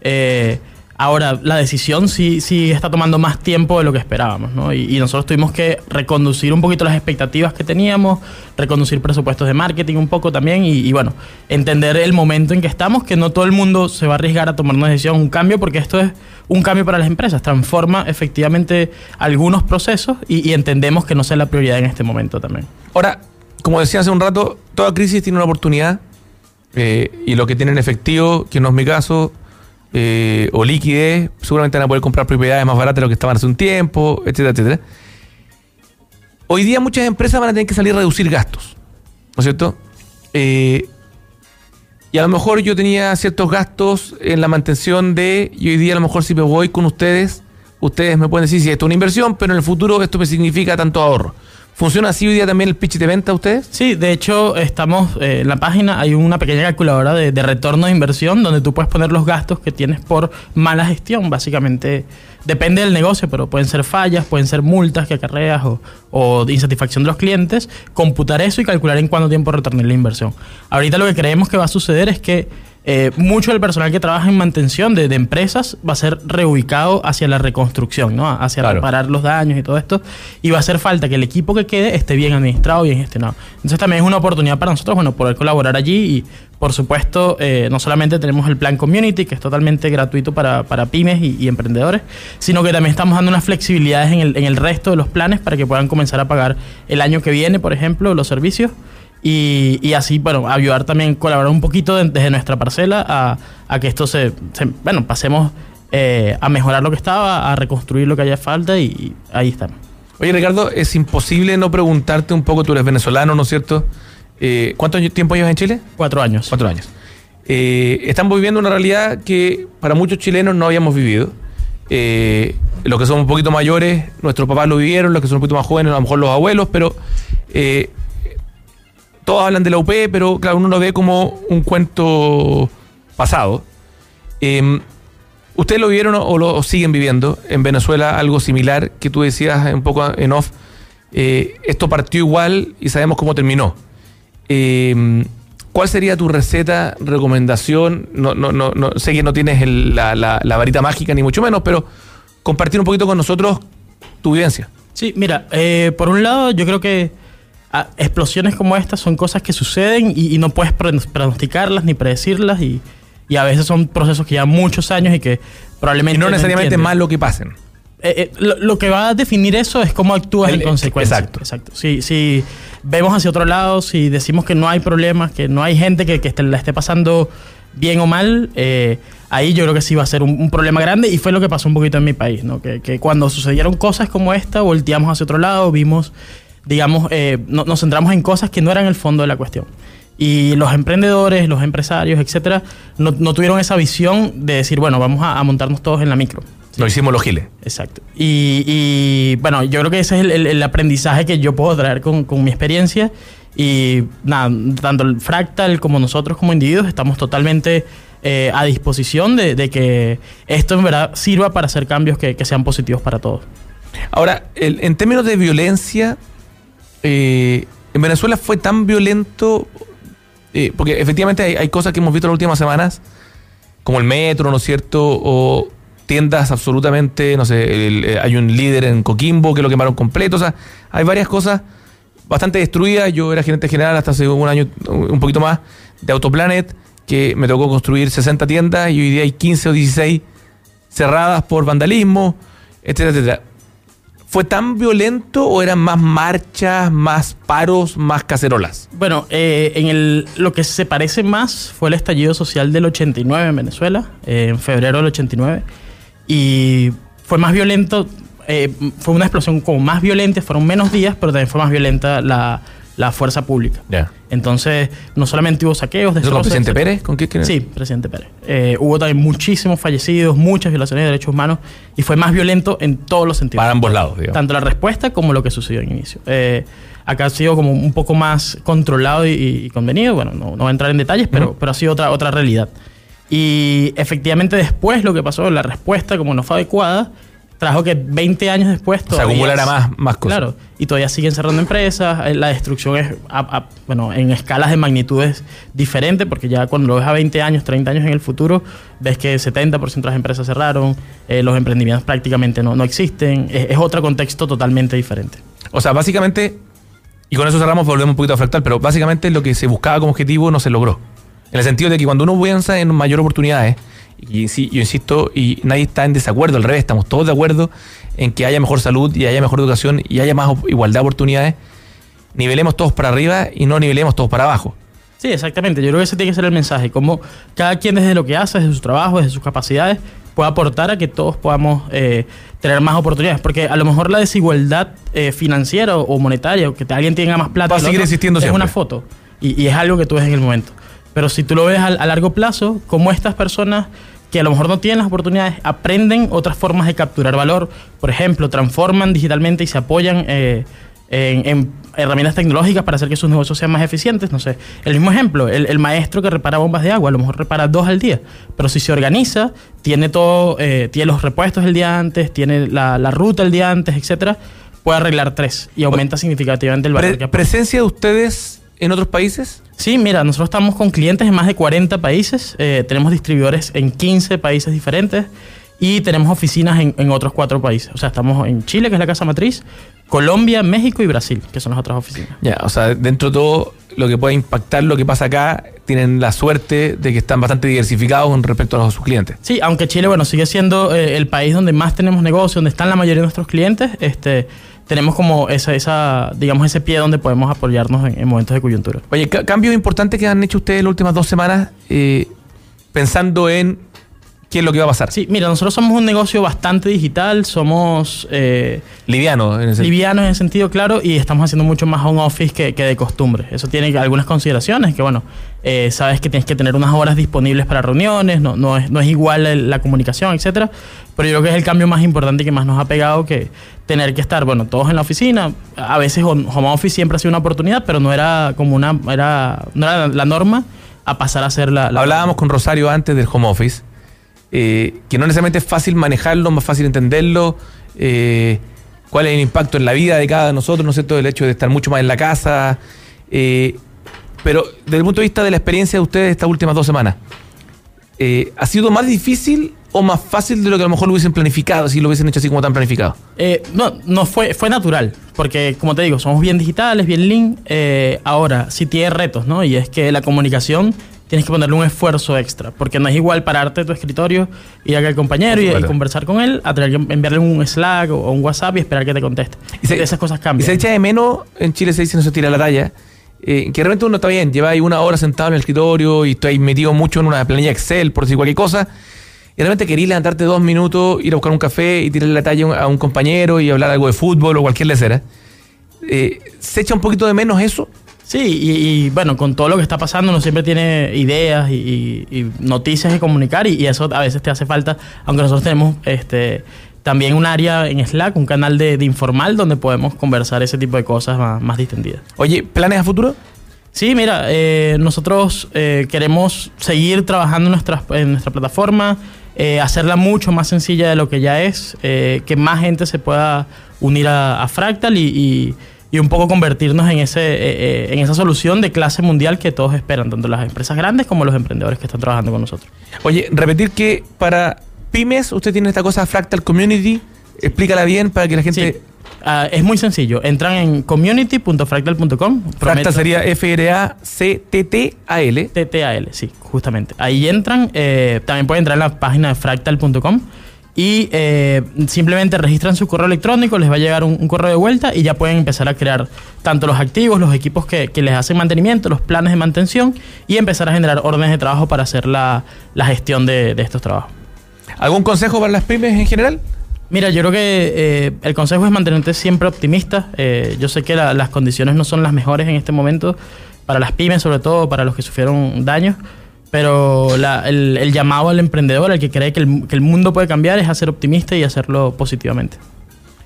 [SPEAKER 6] Eh, ahora, la decisión sí, sí está tomando más tiempo de lo que esperábamos, ¿no? Y, nosotros tuvimos que reconducir un poquito las expectativas que teníamos, reconducir presupuestos de marketing un poco también y bueno, entender el momento en que estamos, que no todo el mundo se va a arriesgar a tomar una decisión, un cambio, porque esto es un cambio para las empresas, transforma efectivamente algunos procesos y, entendemos que no sea la prioridad en este momento también.
[SPEAKER 4] Ahora, como decía hace un rato, toda crisis tiene una oportunidad eh, y lo que tienen efectivo, que no es mi caso, eh, o liquidez, seguramente van a poder comprar propiedades más baratas de lo que estaban hace un tiempo, etcétera, etcétera. Hoy día muchas empresas van a tener que salir a reducir gastos, ¿no es cierto? Eh, y a lo mejor yo tenía ciertos gastos en la mantención de, y hoy día a lo mejor si me voy con ustedes, ustedes me pueden decir si esto es una inversión, pero en el futuro esto me significa tanto ahorro. ¿Funciona así hoy día también el pitch de venta ustedes?
[SPEAKER 6] Sí, de hecho, estamos eh, en la página, hay una pequeña calculadora de, retorno de inversión donde tú puedes poner los gastos que tienes por mala gestión. Básicamente, depende del negocio, pero pueden ser fallas, pueden ser multas que acarreas o, o insatisfacción de los clientes. Computar eso y calcular en cuánto tiempo retornar la inversión. Ahorita lo que creemos que va a suceder es que eh, mucho del personal que trabaja en mantención de, de, empresas va a ser reubicado hacia la reconstrucción, ¿no? Hacia
[SPEAKER 4] Claro.
[SPEAKER 6] reparar los daños y todo esto. Y va a hacer falta que el equipo que quede esté bien administrado, bien gestionado. Entonces también es una oportunidad para nosotros, bueno, poder colaborar allí y, por supuesto, eh, no solamente tenemos el plan Community, que es totalmente gratuito para, para pymes y, emprendedores, sino que también estamos dando unas flexibilidades en el, en el resto de los planes para que puedan comenzar a pagar el año que viene, por ejemplo, los servicios. Y, y así, bueno, ayudar también, colaborar un poquito de- desde nuestra parcela a, a que esto se, se- bueno, pasemos eh, a mejorar lo que estaba, a reconstruir lo que haya falta y, y ahí estamos.
[SPEAKER 4] Oye, Ricardo, es imposible no preguntarte un poco, tú eres venezolano, ¿no es cierto? Eh, ¿Cuánto tiempo llevas en Chile?
[SPEAKER 6] Cuatro años.
[SPEAKER 4] Cuatro años. Eh, estamos viviendo una realidad que para muchos chilenos no habíamos vivido. Eh, los que somos un poquito mayores, nuestros papás lo vivieron, los que son un poquito más jóvenes, a lo mejor los abuelos, pero eh, todos hablan de la UP, pero claro, uno lo ve como un cuento pasado. Eh, ¿Ustedes lo vivieron o lo siguen viviendo en Venezuela algo similar que tú decías un poco en off? Eh, esto partió igual y sabemos cómo terminó. Eh, ¿Cuál sería tu receta, recomendación? No, no, no, no- sé que no tienes el- la, la- la varita mágica ni mucho menos, pero compartir un poquito con nosotros tu vivencia.
[SPEAKER 6] Sí, mira, eh, por un lado yo creo que ah, explosiones como estas son cosas que suceden y, y no puedes pro- pronosticarlas ni predecirlas y, y a veces son procesos que llevan muchos años y que
[SPEAKER 4] Y
[SPEAKER 6] probablemente...
[SPEAKER 4] no necesariamente
[SPEAKER 6] entiendes.
[SPEAKER 4] malo que pasen.
[SPEAKER 6] Eh, eh, lo, lo que va a definir eso es cómo actúas
[SPEAKER 4] El-
[SPEAKER 6] en consecuencia.
[SPEAKER 4] exacto.
[SPEAKER 6] Exacto. Si, si vemos hacia otro lado, si decimos que no hay problemas, que no hay gente que, que esté- la esté pasando bien o mal, eh, ahí yo creo que sí va a ser un, un problema grande y fue lo que pasó un poquito en mi país, ¿no? Que, que cuando sucedieron cosas como esta, volteamos hacia otro lado, vimos, digamos, eh, no- nos centramos en cosas que no eran el fondo de la cuestión. Y los emprendedores, los empresarios, etcétera, no, no tuvieron esa visión de decir, bueno, vamos a, a montarnos todos en la micro.
[SPEAKER 4] Lo hicimos los giles.
[SPEAKER 6] Exacto. Y, y, bueno, yo creo que ese es el, el- el aprendizaje que yo puedo traer con, con mi experiencia. Y nada, tanto el Fractal como nosotros como individuos estamos totalmente eh, a disposición de, de que esto en verdad sirva para hacer cambios que, que sean positivos para todos.
[SPEAKER 4] Ahora, el- en términos de violencia, eh, en Venezuela fue tan violento, eh, porque efectivamente hay, hay cosas que hemos visto en las últimas semanas, como el metro, ¿no es cierto? O tiendas absolutamente, no sé, eh, hay un líder en Coquimbo que lo quemaron completo, o sea, hay varias cosas bastante destruidas. Yo era gerente general hasta hace un año, un poquito más, de Autoplanet, que me tocó construir 60 tiendas y hoy día hay 15 o 16 cerradas por vandalismo, etcétera, etcétera. ¿Fue tan violento o eran más marchas, más paros, más cacerolas?
[SPEAKER 6] Bueno, eh, en el, lo que se parece más fue el estallido social del 89 en Venezuela, eh, en febrero del 89. Y fue más violento, eh, fue una explosión como más violenta, fueron menos días, pero también fue más violenta la, la fuerza pública.
[SPEAKER 4] Ya.
[SPEAKER 6] Entonces, no solamente hubo saqueos,
[SPEAKER 4] ¿Eso con
[SPEAKER 6] destrozos,
[SPEAKER 4] presidente
[SPEAKER 6] etcétera.
[SPEAKER 4] Pérez? ¿Con qué? qué-
[SPEAKER 6] Sí, presidente Pérez. Eh, hubo también muchísimos fallecidos, muchas violaciones de derechos humanos y fue más violento en todos los sentidos.
[SPEAKER 4] Para ambos lados, digamos.
[SPEAKER 6] Tanto la respuesta como lo que sucedió en inicio. Eh, acá ha sido como un poco más controlado y, y convenido. Bueno, no, no voy a entrar en detalles, pero,
[SPEAKER 4] Ujú.
[SPEAKER 6] pero ha sido otra, otra realidad. Y efectivamente después lo que pasó, la respuesta como no fue adecuada, trajo que 20 años después
[SPEAKER 4] Se
[SPEAKER 6] todavía-
[SPEAKER 4] acumulara más, más cosas.
[SPEAKER 6] Claro, y todavía siguen cerrando empresas, eh, la destrucción es, a- a- bueno, en escalas de magnitudes diferentes, porque ya cuando lo ves a 20 años, 30 años en el futuro, ves que 70% de las empresas cerraron, eh, los emprendimientos prácticamente no, no existen, es, es otro contexto totalmente diferente.
[SPEAKER 4] O sea, básicamente, y con eso cerramos, volvemos un poquito a fractal, pero básicamente lo que se buscaba como objetivo no se logró. En el sentido de que cuando uno piensa en mayor oportunidades, y sí, yo insisto, y nadie está en desacuerdo, al revés, estamos todos de acuerdo en que haya mejor salud y haya mejor educación y haya más igualdad de oportunidades, nivelemos todos para arriba y no nivelemos todos para abajo.
[SPEAKER 6] Sí, exactamente. Yo creo que ese tiene que ser el mensaje. Como cada quien desde lo que hace, desde su trabajo, desde sus capacidades, puede aportar a que todos podamos eh, tener más oportunidades. Porque a lo mejor la desigualdad eh, financiera o monetaria, o que alguien tenga más plata,
[SPEAKER 4] Va a seguir
[SPEAKER 6] otro,
[SPEAKER 4] existiendo
[SPEAKER 6] es
[SPEAKER 4] siempre.
[SPEAKER 6] una foto. Y, y es algo que tú ves en el momento. Pero si tú lo ves a, a largo plazo, como estas personas que a lo mejor no tienen las oportunidades, aprenden otras formas de capturar valor. Por ejemplo, transforman digitalmente y se apoyan eh, en, en herramientas tecnológicas para hacer que sus negocios sean más eficientes. No sé, el mismo ejemplo, el, el maestro que repara bombas de agua, a lo mejor repara dos al día, pero si se organiza, tiene todo, eh, tiene los repuestos el día antes, tiene la, la ruta el día antes, etcétera, puede arreglar tres y aumenta significativamente el valor
[SPEAKER 4] Pre-
[SPEAKER 6] que.
[SPEAKER 4] ¿Presencia de ustedes en otros países?
[SPEAKER 6] Sí, mira, nosotros estamos con clientes en más de 40 países, eh, tenemos distribuidores en 15 países diferentes y tenemos oficinas en, en otros cuatro países. O sea, estamos en Chile, que es la casa matriz, Colombia, México y Brasil, que son las otras oficinas.
[SPEAKER 4] Ya, o sea, dentro de todo lo que puede impactar lo que pasa acá, tienen la suerte de que están bastante diversificados con respecto a los- sus clientes.
[SPEAKER 6] Sí, aunque Chile, bueno, sigue siendo eh, el país donde más tenemos negocio, donde están la mayoría de nuestros clientes, este, tenemos como esa, esa, digamos, ese pie donde podemos apoyarnos en, en momentos de coyuntura.
[SPEAKER 4] Oye, ca- cambios importantes que han hecho ustedes las últimas dos semanas eh, pensando en qué es lo que va a pasar.
[SPEAKER 6] Sí, mira, nosotros somos un negocio bastante digital, somos eh,
[SPEAKER 4] Liviano en ese
[SPEAKER 6] livianos en ese sentido, claro, y estamos haciendo mucho más home office que, que de costumbre. Eso tiene algunas consideraciones, que bueno, eh, sabes que tienes que tener unas horas disponibles para reuniones, no, no, es, no es igual el- la comunicación, etcétera. Pero yo creo que es el cambio más importante y que más nos ha pegado que tener que estar, bueno, todos en la oficina. A veces home home office siempre ha sido una oportunidad, pero no era como una, era, no era la norma a pasar a ser la... la-
[SPEAKER 4] Hablábamos con Rosario antes del home office, eh, que no necesariamente es fácil manejarlo, más fácil entenderlo, eh, cuál es el impacto en la vida de cada de nosotros, ¿no es cierto? El hecho de estar mucho más en la casa. eh, pero desde el punto de vista de la experiencia de ustedes estas últimas dos semanas, ¿ha sido más difícil o más fácil de lo que a lo mejor lo hubiesen planificado, si lo hubiesen hecho así como tan planificado?
[SPEAKER 6] Eh, no, no fue, fue natural, porque como te digo, somos bien digitales, bien lean. ahora, sí tiene retos, ¿no? Y es que la comunicación tienes que ponerle un esfuerzo extra, porque no es igual pararte de tu escritorio, ir acá al compañero y, y conversar con él, a tener que enviarle un Slack o, un WhatsApp y esperar que te conteste.
[SPEAKER 4] Y se-
[SPEAKER 6] Esas cosas
[SPEAKER 4] Y
[SPEAKER 6] cambian.
[SPEAKER 4] se echa de menos, en Chile se dice no se tira la talla, eh, que realmente uno está bien, lleva ahí una hora sentado en el escritorio y estoy metido mucho en una planilla Excel, por decir cualquier cosa, y realmente querías levantarte dos minutos, ir a buscar un café y tirarle la talla a un- a un compañero y hablar algo de fútbol o cualquier lecera. Eh, ¿Se echa un poquito de menos eso?
[SPEAKER 6] Sí, y, y, bueno, con todo lo que está pasando, uno siempre tiene ideas y, y- y noticias que comunicar y, eso a veces te hace falta, aunque nosotros tenemos este también un área en Slack, un canal de, de informal donde podemos conversar ese tipo de cosas más, más distendidas.
[SPEAKER 4] Oye, ¿planes a futuro?
[SPEAKER 6] Sí, mira, eh, nosotros eh, queremos seguir trabajando en, nuestras- en nuestra plataforma, eh, hacerla mucho más sencilla de lo que ya es, eh, que más gente se pueda unir a, a Fractal y, y- y un poco convertirnos en, ese, eh, eh, en esa solución de clase mundial que todos esperan, tanto las empresas grandes como los emprendedores que están trabajando con nosotros.
[SPEAKER 4] Oye, repetir que para pymes usted tiene esta cosa Fractal Community, explícala bien para que la gente...
[SPEAKER 6] Sí, ah, es muy sencillo. Entran en community.fractal.com.
[SPEAKER 4] Fractal sería F-R-A-C-T-T-A-L.
[SPEAKER 6] TTAL, sí, justamente. Ahí entran, eh, también pueden entrar en la página de fractal.com y eh, simplemente registran su correo electrónico, les va a llegar un, un correo de vuelta y ya pueden empezar a crear tanto los activos, los equipos que, que les hacen mantenimiento, los planes de mantención y empezar a generar órdenes de trabajo para hacer la, la gestión de, de estos trabajos.
[SPEAKER 4] ¿Algún consejo para las pymes en general?
[SPEAKER 6] Mira, yo creo que eh, el consejo es mantenerte siempre optimista. Eh, yo sé que la- las condiciones no son las mejores en este momento para las pymes, sobre todo para los que sufrieron daños, pero la- el, llamado al emprendedor, al que cree que el, mundo puede cambiar, es a ser optimista y hacerlo positivamente.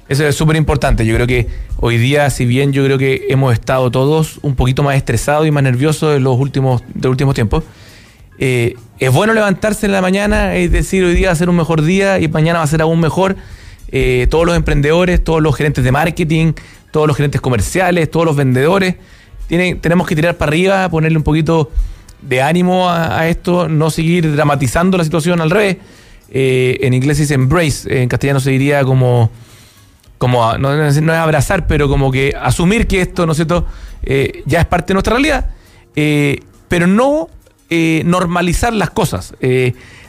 [SPEAKER 4] Eso es súper importante. Yo creo que hoy día, si bien yo creo que hemos estado todos un poquito más estresados y más nerviosos en los últimos, de los últimos tiempos, eh, es bueno levantarse en la mañana y decir hoy día va a ser un mejor día y mañana va a ser aún mejor. Eh, todos los emprendedores, todos los gerentes de marketing, todos los gerentes comerciales, todos los vendedores, tienen, tenemos que tirar para arriba, ponerle un poquito de ánimo a, esto, no seguir dramatizando la situación al revés. Eh, en inglés se dice embrace, en castellano se diría como como no, es abrazar, pero como que asumir que esto, ¿no es cierto?, eh, ya es parte de nuestra realidad, eh, pero no eh, normalizar las cosas.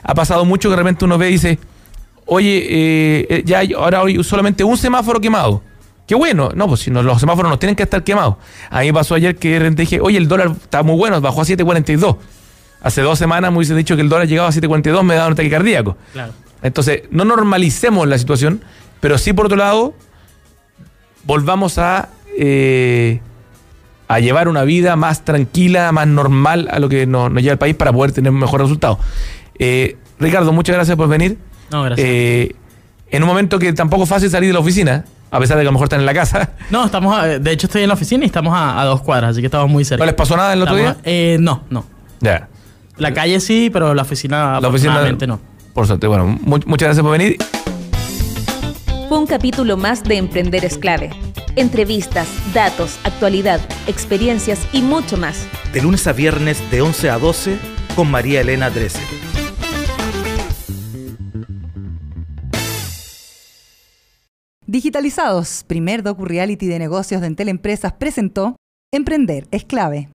[SPEAKER 4] Ha pasado mucho que de repente uno ve y dice, oye, ya hay ahora hay solamente un semáforo quemado. Qué bueno, no, pues si no, los semáforos no tienen que estar quemados. A mí pasó ayer que dije, oye, el dólar está muy bueno, bajó a 7.42. Hace dos semanas me hubiese dicho que el dólar llegaba a 7.42, me daba un ataque cardíaco.
[SPEAKER 6] Claro.
[SPEAKER 4] Entonces, no normalicemos la situación, pero sí, por otro lado, volvamos a, eh, a llevar una vida más tranquila, más normal a lo que nos, nos lleva el país para poder tener un mejor resultado. Eh, Ricardo, muchas gracias por venir.
[SPEAKER 6] No, gracias.
[SPEAKER 4] Eh, en un momento que tampoco es fácil salir de la oficina, A pesar de que a lo mejor están en la casa.
[SPEAKER 6] No, estamos, a- de hecho estoy en la oficina y estamos a, a dos cuadras, así que estamos muy cerca.
[SPEAKER 4] ¿No les pasó nada el otro
[SPEAKER 6] Estamos-
[SPEAKER 4] día?
[SPEAKER 6] Eh, no, no.
[SPEAKER 4] Ya.
[SPEAKER 6] La calle sí, pero la oficina,
[SPEAKER 4] La oficina.
[SPEAKER 6] no.
[SPEAKER 4] Por suerte. Bueno, mu- muchas gracias por venir.
[SPEAKER 2] Fue un capítulo más de Emprender es clave. Entrevistas, datos, actualidad, experiencias y mucho más.
[SPEAKER 3] De lunes a viernes de 11 a 12 con María Elena Drese.
[SPEAKER 1] Digitalizados, primer docu-reality de negocios de Entel Empresas presentó Emprender es clave.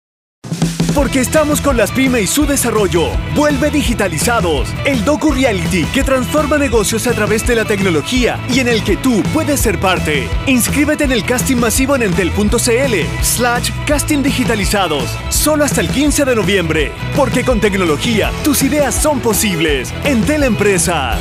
[SPEAKER 7] Porque estamos con las pymes y su desarrollo. Vuelve digitalizados. El Docu Reality que transforma negocios a través de la tecnología y en el que tú puedes ser parte. Inscríbete en el casting masivo en entel.cl slash casting digitalizados. Solo hasta el 15 de noviembre. Porque con tecnología tus ideas son posibles. Entel Empresas.